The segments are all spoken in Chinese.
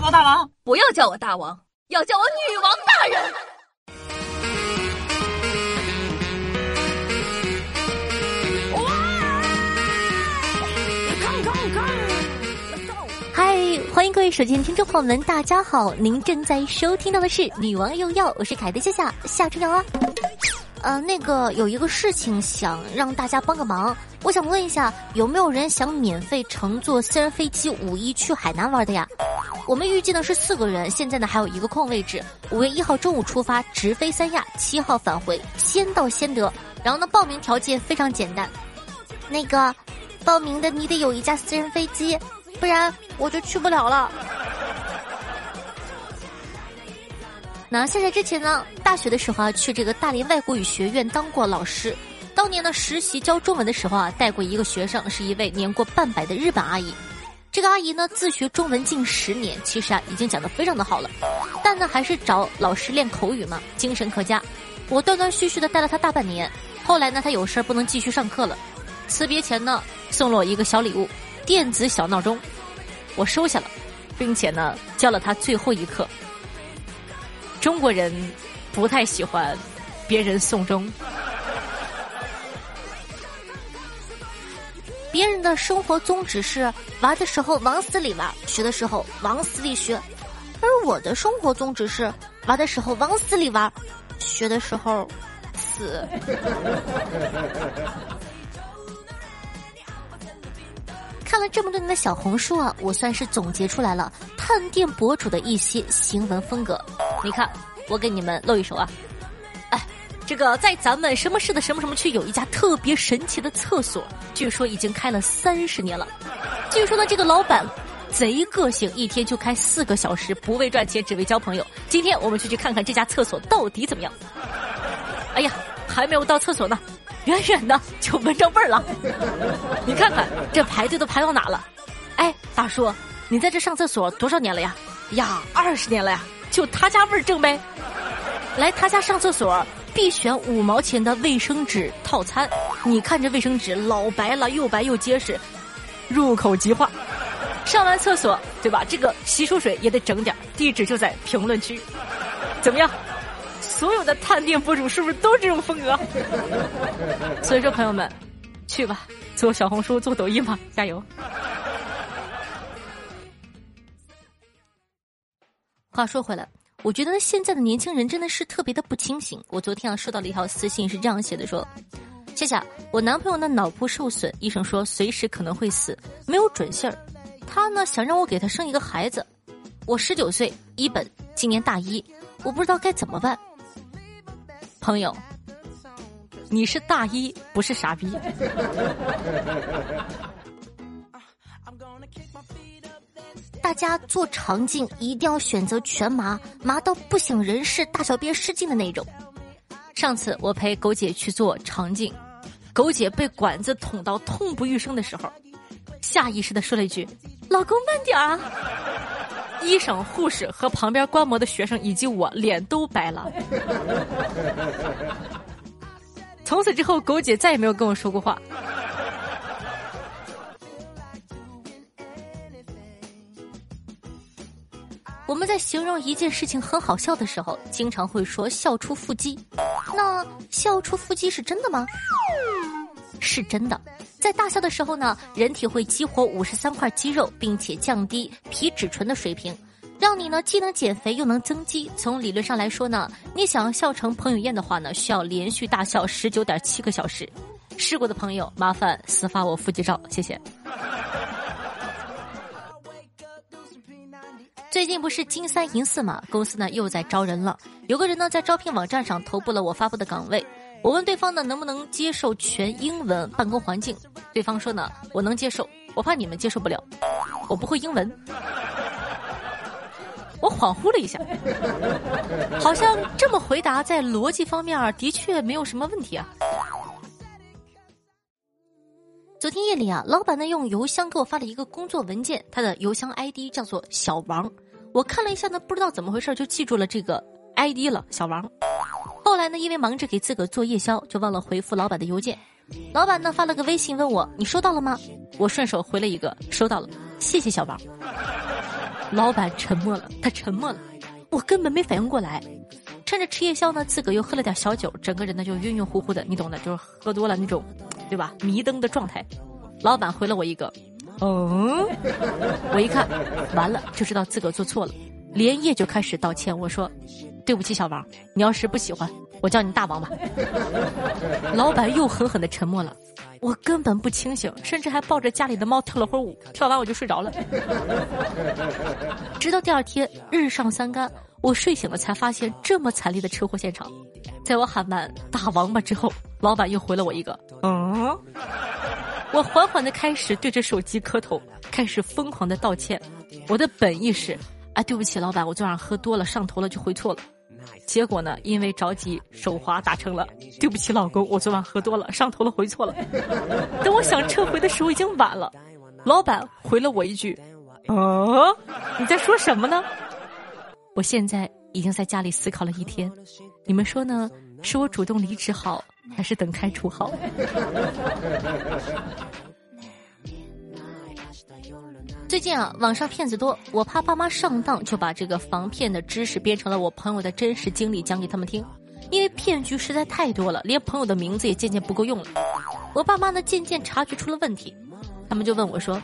王大王，不要叫我大王，要叫我女王大人。嗨，欢迎各位手机听众朋友们，大家好！您正在收听到的是《女王用药》，我是凯的夏夏夏春瑶啊。呃，那个有一个事情想让大家帮个忙，我想问一下，有没有人想免费乘坐私人飞机五一去海南玩的呀？我们预计呢是四个人，现在呢还有一个空位置。五月一号中午出发，直飞三亚，七号返回，先到先得。然后呢，报名条件非常简单，那个报名的你得有一架私人飞机，不然我就去不了了。那现在之前呢，大学的时候啊，去这个大连外国语学院当过老师。当年呢，实习教中文的时候啊，带过一个学生，是一位年过半百的日本阿姨。这个阿姨呢，自学中文近十年，其实啊，已经讲得非常的好了。但呢，还是找老师练口语嘛，精神可嘉。我断断续续的带了她大半年。后来呢，她有事儿不能继续上课了。辞别前呢，送了我一个小礼物，电子小闹钟。我收下了，并且呢，教了她最后一课。中国人不太喜欢别人送终。别人的生活宗旨是玩的时候往死里玩，学的时候往死里学；而我的生活宗旨是玩的时候往死里玩，学的时候死。看了这么多年的小红书啊，我算是总结出来了探店博主的一些行文风格。你看，我给你们露一手啊！哎，这个在咱们什么市的什么什么区有一家特别神奇的厕所，据说已经开了三十年了。据说呢，这个老板贼个性，一天就开四个小时，不为赚钱，只为交朋友。今天我们就去看看这家厕所到底怎么样。哎呀，还没有到厕所呢。远远的就闻着味儿了，你看看这排队都排到哪了？哎，大叔，你在这上厕所多少年了呀？呀，二十年了呀！就他家味儿正呗。来他家上厕所必选五毛钱的卫生纸套餐。你看这卫生纸老白了，又白又结实，入口即化。上完厕所对吧？这个洗漱水也得整点，地址就在评论区。怎么样？所有的探店博主是不是都这种风格？所以说，朋友们，去吧，做小红书、做抖音吧，加油！话说回来，我觉得现在的年轻人真的是特别的不清醒。我昨天啊收到了一条私信，是这样写的：说，夏夏，我男朋友的脑部受损，医生说随时可能会死，没有准信儿。他呢想让我给他生一个孩子，我十九岁，一本，今年大一，我不知道该怎么办。朋友，你是大一，不是傻逼。大家做肠镜一定要选择全麻，麻到不省人事、大小便失禁的那种。上次我陪狗姐去做肠镜，狗姐被管子捅到痛不欲生的时候，下意识的说了一句：“老公慢点啊。”医生、护士和旁边观摩的学生以及我脸都白了。从此之后，狗姐再也没有跟我说过话。我们在形容一件事情很好笑的时候，经常会说“笑出腹肌”。那笑出腹肌是真的吗？是真的。在大笑的时候呢，人体会激活五十三块肌肉，并且降低皮质醇的水平，让你呢既能减肥又能增肌。从理论上来说呢，你想要笑成彭于晏的话呢，需要连续大笑十九点七个小时。试过的朋友，麻烦私发我腹肌照，谢谢。最近不是金三银四嘛，公司呢又在招人了。有个人呢在招聘网站上投布了我发布的岗位。我问对方呢，能不能接受全英文办公环境？对方说呢，我能接受，我怕你们接受不了，我不会英文。我恍惚了一下，好像这么回答在逻辑方面的确没有什么问题啊。昨天夜里啊，老板呢用邮箱给我发了一个工作文件，他的邮箱 ID 叫做小王，我看了一下呢，不知道怎么回事就记住了这个 ID 了，小王。后来呢，因为忙着给自个做夜宵，就忘了回复老板的邮件。老板呢发了个微信问我：“你收到了吗？”我顺手回了一个：“收到了，谢谢小王。”老板沉默了，他沉默了，我根本没反应过来。趁着吃夜宵呢，自个又喝了点小酒，整个人呢就晕晕乎乎的，你懂的，就是喝多了那种，对吧？迷瞪的状态。老板回了我一个，嗯，我一看，完了就知道自个做错了，连夜就开始道歉。我说，对不起小王，你要是不喜欢，我叫你大王吧。老板又狠狠的沉默了。我根本不清醒，甚至还抱着家里的猫跳了会儿舞，跳完我就睡着了。直到第二天日上三竿，我睡醒了才发现这么惨烈的车祸现场。在我喊完“大王八”之后，老板又回了我一个“嗯”。我缓缓的开始对着手机磕头，开始疯狂的道歉。我的本意是：啊，对不起，老板，我昨晚喝多了上头了就回错了。结果呢？因为着急，手滑打成了。对不起，老公，我昨晚喝多了，上头了，回错了。等我想撤回的时候，已经晚了。老板回了我一句：“啊，你在说什么呢？”我现在已经在家里思考了一天，你们说呢？是我主动离职好，还是等开除好？最近啊，网上骗子多，我怕爸妈上当，就把这个防骗的知识编成了我朋友的真实经历讲给他们听。因为骗局实在太多了，连朋友的名字也渐渐不够用了。我爸妈呢，渐渐察觉出了问题，他们就问我说：“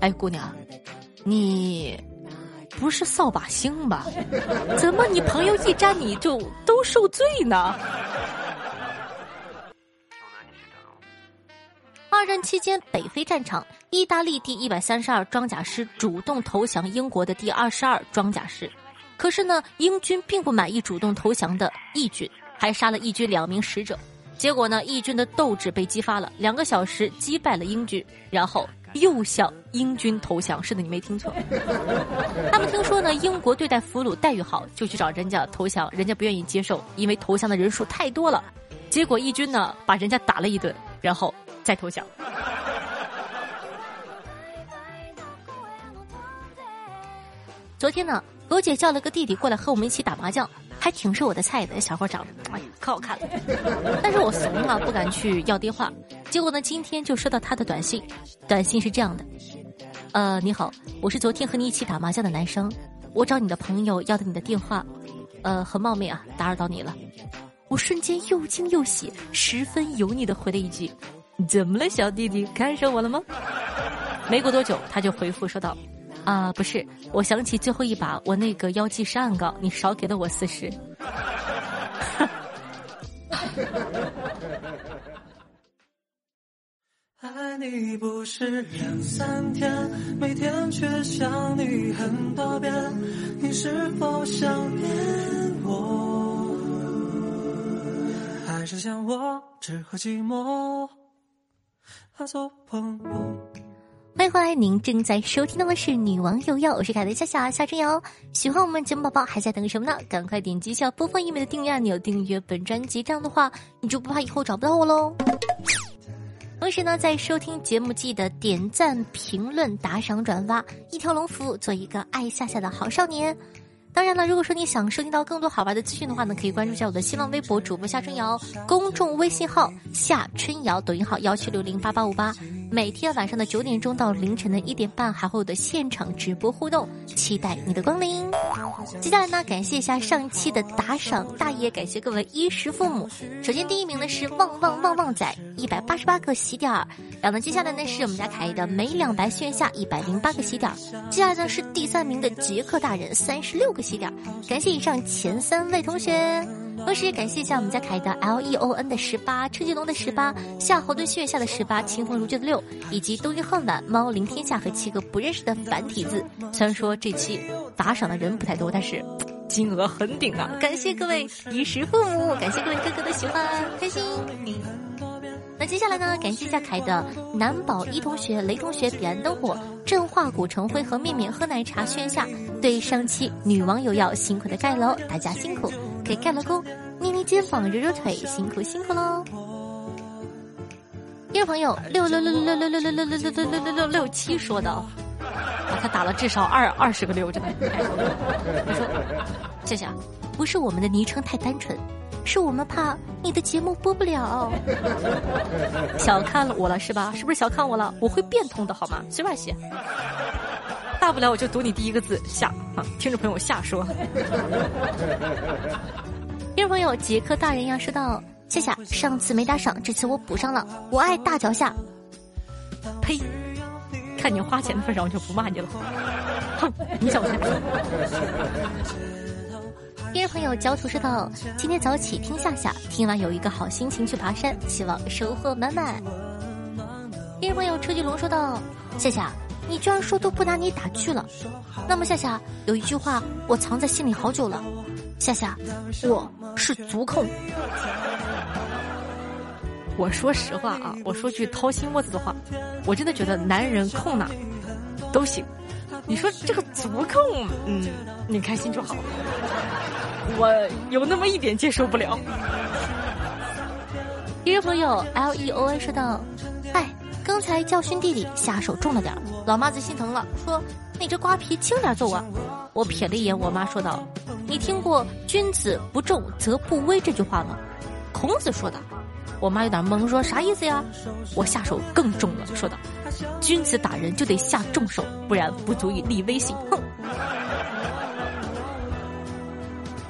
哎，姑娘，你不是扫把星吧？怎么你朋友一沾你就都受罪呢？”二战期间，北非战场，意大利第一百三十二装甲师主动投降英国的第二十二装甲师。可是呢，英军并不满意主动投降的义军，还杀了义军两名使者。结果呢，义军的斗志被激发了，两个小时击败了英军，然后又向英军投降。是的，你没听错。他们听说呢，英国对待俘虏待遇好，就去找人家投降，人家不愿意接受，因为投降的人数太多了。结果义军呢，把人家打了一顿，然后。再投降。昨天呢，罗姐叫了个弟弟过来和我们一起打麻将，还挺是我的菜的。小伙长得，哎，可好看了。但是我怂啊，不敢去要电话。结果呢，今天就收到他的短信，短信是这样的：呃，你好，我是昨天和你一起打麻将的男生，我找你的朋友要的你的电话，呃，很冒昧啊，打扰到你了。我瞬间又惊又喜，十分油腻的回了一句。怎么了，小弟弟？看上我了吗？没过多久，他就回复说道：“啊，不是，我想起最后一把，我那个腰际是暗杠，你少给了我四十。爱你不是两三天，每天却想你很多遍，你是否想念我？还是想我只和寂寞做朋友？欢迎回来，您正在收听到的是《女王有药》，我是凯的夏夏夏春瑶。喜欢我们节目宝宝还在等什么呢？赶快点击一下播放页面的订阅按钮，订阅本专辑，这样的话你就不怕以后找不到我喽。同时呢，在收听节目记得点赞、评论、打赏、转发，一条龙服务，做一个爱夏夏的好少年。当然了，如果说你想收听到更多好玩的资讯的话呢，可以关注一下我的新浪微博主播夏春瑶，公众微信号夏春瑶，抖音号幺七六零八八五八。每天晚上的九点钟到凌晨的一点半，还会有的现场直播互动，期待你的光临。接下来呢，感谢一下上期的打赏大爷，感谢各位衣食父母。首先第一名呢是旺旺旺旺仔，一百八十八个喜点儿。然后呢，接下来呢是我们家凯的美两白炫下一百零八个喜点儿。接下来呢是第三名的杰克大人，三十六个喜点儿。感谢以上前三位同学。同时也感谢一下我们家凯的 L E O N 的十八，车继龙的十八，夏侯惇血下的十八，清风如旧的六，以及冬日恨晚、猫临天下和七个不认识的繁体字。虽然说这期打赏的人不太多，但是金额很顶啊！感谢各位衣食父母，感谢各位哥哥的喜欢，开心。那接下来呢？感谢一下凯的南宝一同学、雷同学、彼岸灯火、振化古城辉和面面喝奶茶炫下，对上期女网友要辛苦的盖楼，大家辛苦。给盖了工，捏捏肩膀，揉揉腿，辛苦辛苦喽！一位朋友六六六六六六六六六六六六六六六七说的，啊，他打了至少二二十个六，真的。他说：“谢谢，不是我们的昵称太单纯，是我们怕你的节目播不了。小看了我了是吧？是不是小看我了？我会变通的好吗？随便写。”大不了我就读你第一个字下啊，听众朋友瞎说。听众朋友杰克大人呀说道：夏夏上次没打赏，这次我补上了，我爱大脚下。呸！看你花钱的份上，我就不骂你了。哼，你小子！听众朋友焦土说道：今天早起听夏夏，听完有一个好心情去爬山，希望收获满满。听众朋友车巨龙说道：夏夏。你居然说都不拿你打趣了，那么夏夏有一句话我藏在心里好久了，夏夏，我是足控。我说实话啊，我说句掏心窝子的话，我真的觉得男人控哪都行，你说这个足控，嗯，你开心就好，我有那么一点接受不了。一个朋友 L E O N 说道：“。”刚才教训弟弟下手重了点老妈子心疼了，说：“你这瓜皮轻点揍啊！”我瞥了一眼我妈，说道：“你听过‘君子不重则不威’这句话吗？”孔子说的。我妈有点懵，说：“啥意思呀？”我下手更重了，说道：“君子打人就得下重手，不然不足以立威信。”哼。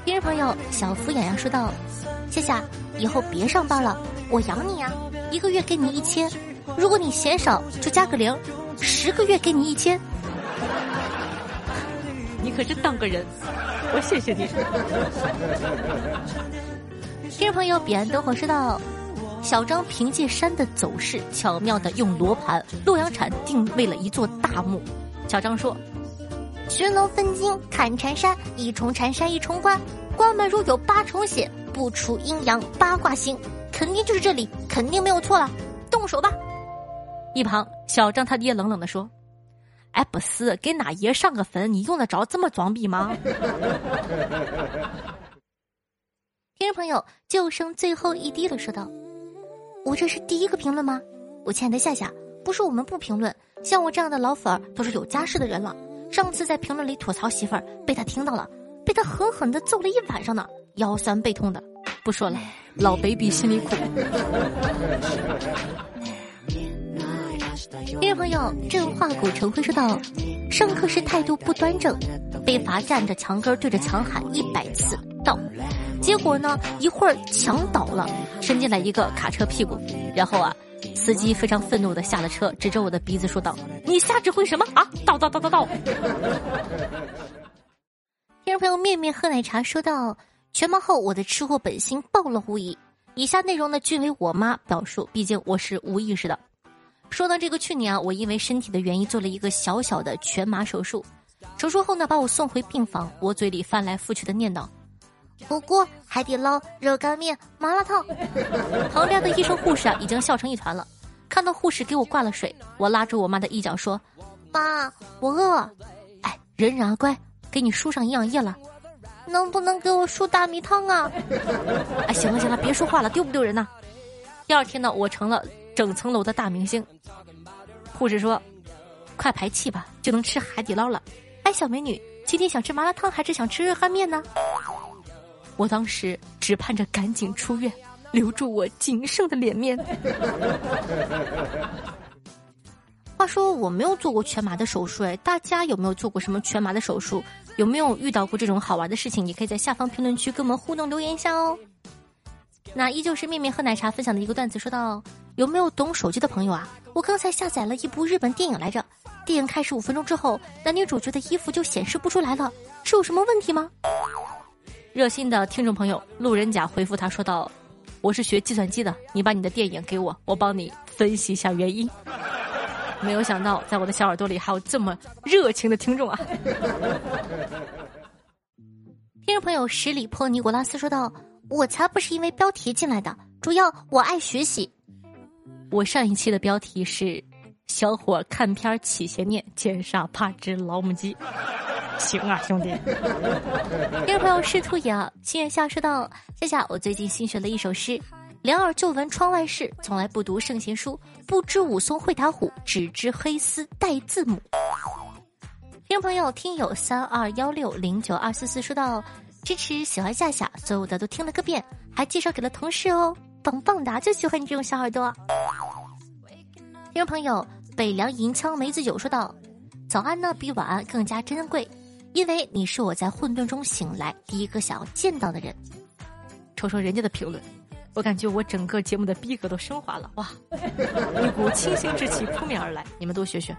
听众朋友小福痒痒说道：“夏夏，以后别上班了，我养你呀，一个月给你一千。”如果你嫌少，就加个零，十个月给你一千。你可真当个人，我谢谢你。听众朋友，彼岸灯火说道：小张凭借山的走势，巧妙的用罗盘洛阳铲定位了一座大墓。小张说：“寻龙分金砍缠山，一重缠山一重关，关门如有八重险，不除阴阳八卦星，肯定就是这里，肯定没有错了，动手吧。”一旁，小张他爹冷冷的说：“哎，不是给哪爷上个坟，你用得着这么装逼吗？” 听众朋友，就剩最后一滴了，说道：“我这是第一个评论吗？我亲爱的夏夏，不是我们不评论，像我这样的老粉儿都是有家室的人了。上次在评论里吐槽媳妇儿，被他听到了，被他狠狠的揍了一晚上呢，腰酸背痛的。不说了，老 baby 心里苦。”听众朋友，振化古成辉说道：“上课时态度不端正，被罚站着墙根对着墙喊一百次倒。结果呢，一会儿墙倒了，伸进来一个卡车屁股，然后啊，司机非常愤怒的下了车，指着我的鼻子说道：‘你瞎指挥什么啊？倒倒倒倒倒！’ 听众朋友，面面喝奶茶说道：“全麻后，我的吃货本性暴露无遗。以下内容呢，均为我妈表述，毕竟我是无意识的。”说到这个，去年啊，我因为身体的原因做了一个小小的全麻手术。手术后呢，把我送回病房，我嘴里翻来覆去的念叨：火锅、海底捞、热干面、麻辣烫。旁边的医生护士啊，已经笑成一团了。看到护士给我挂了水，我拉住我妈的衣角说：“妈，我饿。”哎，忍忍啊，乖，给你输上营养液了。能不能给我输大米汤啊？哎，行了行了，别说话了，丢不丢人呐？第二天呢，我成了。整层楼的大明星，护士说：“快排气吧，就能吃海底捞了。”哎，小美女，今天想吃麻辣烫还是想吃热干面呢？我当时只盼着赶紧出院，留住我仅剩的脸面。话说我没有做过全麻的手术，哎，大家有没有做过什么全麻的手术？有没有遇到过这种好玩的事情？你可以在下方评论区跟我们互动留言一下哦。那依旧是面面喝奶茶分享的一个段子，说到。有没有懂手机的朋友啊？我刚才下载了一部日本电影来着。电影开始五分钟之后，男女主角的衣服就显示不出来了，是有什么问题吗？热心的听众朋友路人甲回复他说道：“我是学计算机的，你把你的电影给我，我帮你分析一下原因。” 没有想到，在我的小耳朵里还有这么热情的听众啊！听众朋友十里坡尼古拉斯说道：“我才不是因为标题进来的，主要我爱学习。”我上一期的标题是“小伙看片起邪念，奸杀怕只老母鸡”。行啊，兄弟。第二朋友是兔影，心愿下说道：“夏夏，我最近新学了一首诗：两耳就闻窗外事，从来不读圣贤书，不知武松会打虎，只知黑丝带字母。”听众朋友听友三二幺六零九二四四说道：“支持喜欢夏夏，所有的都听了个遍，还介绍给了同事哦。”棒棒哒，就喜欢你这种小耳朵。听众朋友，北凉银枪梅子酒说道：“早安呢比晚安更加珍贵，因为你是我在混沌中醒来第一个想要见到的人。瞅瞅人家的评论，我感觉我整个节目的逼格都升华了，哇！一股清新之气扑面而来，你们多学学。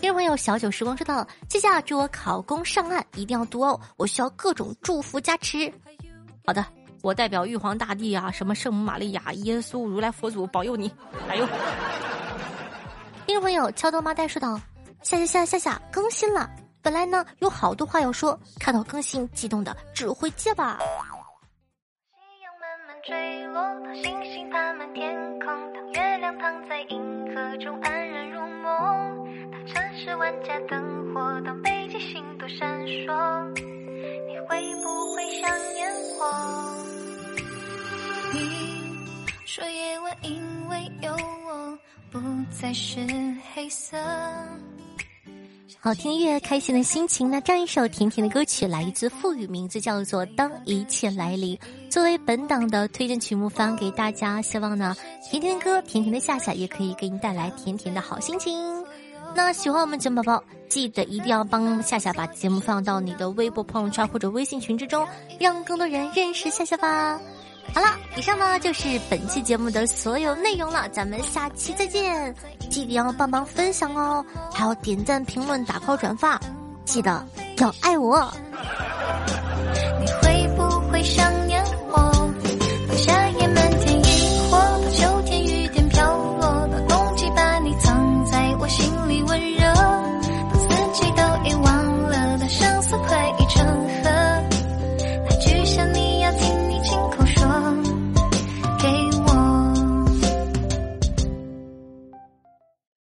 听众朋友，小九时光说道：“谢谢，祝我考公上岸，一定要读哦，我需要各种祝福加持。”好的，我代表玉皇大帝啊，什么圣母玛利亚、耶稣、如来佛祖保佑你，哎呦！听众朋友，敲豆麻袋说道：“下下下下下更新了。”本来呢有好多话要说，看到更新，激动的只会结巴。夕阳慢慢坠落，当星星爬满天空，当月亮躺在银河中安然入梦，当城市万家灯火，当北极星都闪烁，你会不会想念我？你说夜晚因为有我，不再是黑色。好听音乐，开心的心情。那这样一首甜甜的歌曲来自富予，名字叫做《当一切来临》，作为本档的推荐曲目发给大家。希望呢，甜甜的歌，甜甜的夏夏也可以给你带来甜甜的好心情。那喜欢我们节目宝宝，记得一定要帮夏夏把节目放到你的微博朋友圈或者微信群之中，让更多人认识夏夏吧。好了，以上呢就是本期节目的所有内容了，咱们下期再见！记得要帮忙分享哦，还要点赞、评论、打 call、转发，记得要爱我。你会不会想？